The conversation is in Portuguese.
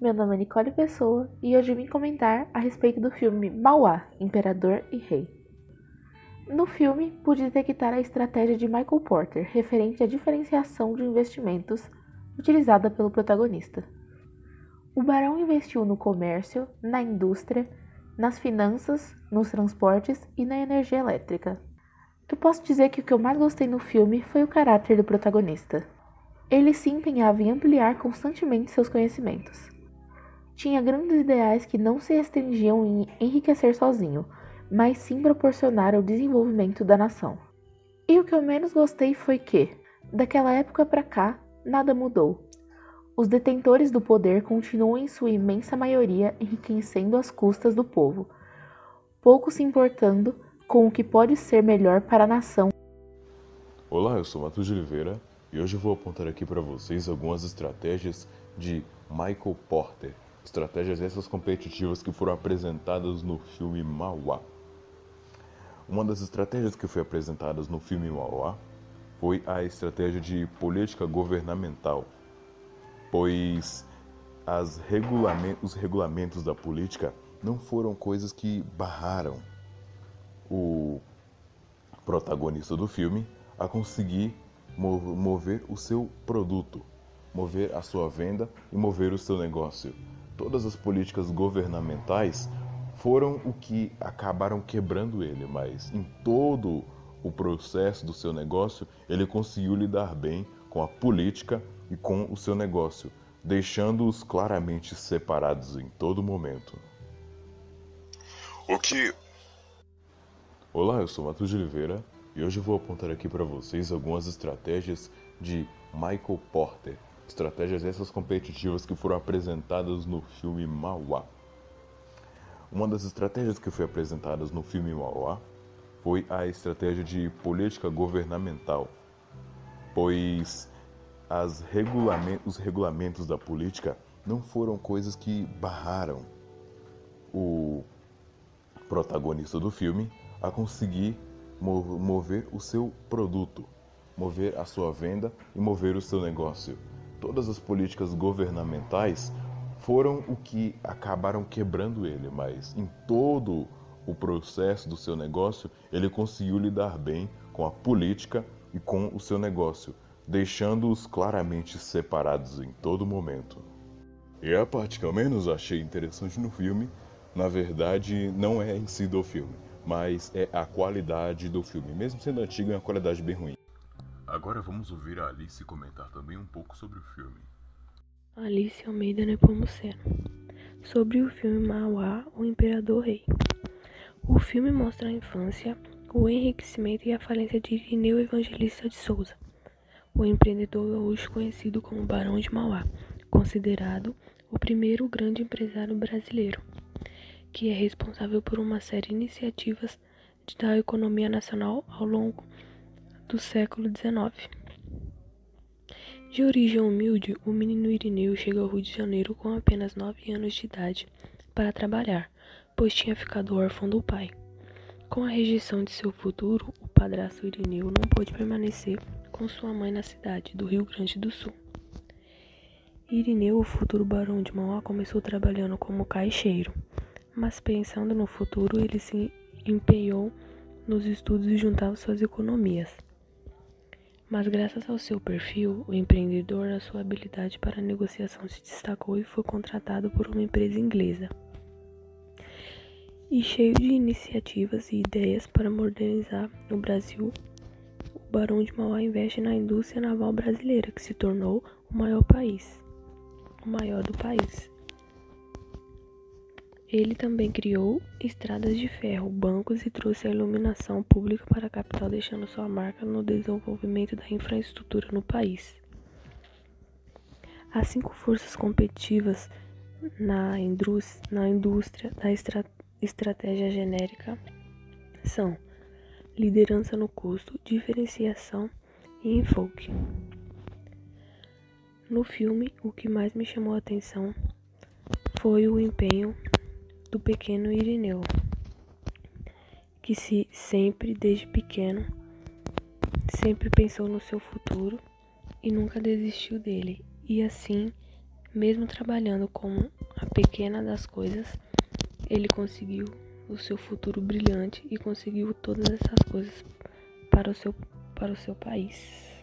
meu nome é Nicole Pessoa e hoje vim comentar a respeito do filme Mauá, Imperador e Rei. No filme, pude detectar a estratégia de Michael Porter referente à diferenciação de investimentos utilizada pelo protagonista. O barão investiu no comércio, na indústria, nas finanças, nos transportes e na energia elétrica. Eu posso dizer que o que eu mais gostei no filme foi o caráter do protagonista. Ele se empenhava em ampliar constantemente seus conhecimentos. Tinha grandes ideais que não se restringiam em enriquecer sozinho, mas sim proporcionar o desenvolvimento da nação. E o que eu menos gostei foi que, daquela época para cá, nada mudou. Os detentores do poder continuam em sua imensa maioria enriquecendo às custas do povo, pouco se importando com o que pode ser melhor para a nação. Olá, eu sou Matheus de Oliveira e hoje vou apontar aqui para vocês algumas estratégias de Michael Porter. Estratégias essas competitivas que foram apresentadas no filme Mauá. Uma das estratégias que foi apresentadas no filme Mauá foi a estratégia de política governamental, pois regulament os regulamentos da política não foram coisas que barraram o protagonista do filme a conseguir mover o seu produto, mover a sua venda e mover o seu negócio. Todas as políticas governamentais foram o que acabaram quebrando ele, mas em todo o processo do seu negócio, ele conseguiu lidar bem com a política e com o seu negócio, deixando-os claramente separados em todo momento. O que. Olá, eu sou Matheus de Oliveira e hoje vou apontar aqui para vocês algumas estratégias de Michael Porter. Estratégias essas competitivas que foram apresentadas no filme Mauá. Uma das estratégias que foi apresentadas no filme Mauá foi a estratégia de política governamental, pois regulament os regulamentos da política não foram coisas que barraram o protagonista do filme a conseguir mover o seu produto, mover a sua venda e mover o seu negócio. Todas as políticas governamentais foram o que acabaram quebrando ele, mas em todo o processo do seu negócio, ele conseguiu lidar bem com a política e com o seu negócio, deixando-os claramente separados em todo momento. E a parte que eu menos achei interessante no filme, na verdade, não é em si do filme, mas é a qualidade do filme. Mesmo sendo antigo, é uma qualidade bem ruim. Agora vamos ouvir a Alice comentar também um pouco sobre o filme. Alice Almeida Nepomuceno. Sobre o filme Mauá, o Imperador Rei. O filme mostra a infância, o enriquecimento e a falência de Irineu Evangelista de Souza, o empreendedor gaúcho conhecido como Barão de Mauá, considerado o primeiro grande empresário brasileiro que é responsável por uma série de iniciativas da economia nacional ao longo do século XIX. De origem humilde, o menino Irineu chega ao Rio de Janeiro com apenas 9 anos de idade para trabalhar, pois tinha ficado órfão do pai. Com a rejeição de seu futuro, o padrasto Irineu não pôde permanecer com sua mãe na cidade do Rio Grande do Sul. Irineu, o futuro barão de Mauá, começou trabalhando como caixeiro mas pensando no futuro, ele se empenhou nos estudos e juntava suas economias. Mas graças ao seu perfil, o empreendedor, a sua habilidade para negociação se destacou e foi contratado por uma empresa inglesa. E cheio de iniciativas e ideias para modernizar o Brasil, o Barão de Mauá investe na indústria naval brasileira, que se tornou o maior país, o maior do país. Ele também criou estradas de ferro, bancos e trouxe a iluminação pública para a capital, deixando sua marca no desenvolvimento da infraestrutura no país. As cinco forças competitivas na, na indústria da estra estratégia genérica são liderança no custo, diferenciação e enfoque. No filme, o que mais me chamou a atenção foi o empenho do pequeno Irineu, que se sempre desde pequeno sempre pensou no seu futuro e nunca desistiu dele, e assim mesmo trabalhando como a pequena das coisas, ele conseguiu o seu futuro brilhante e conseguiu todas essas coisas para o seu, para o seu país.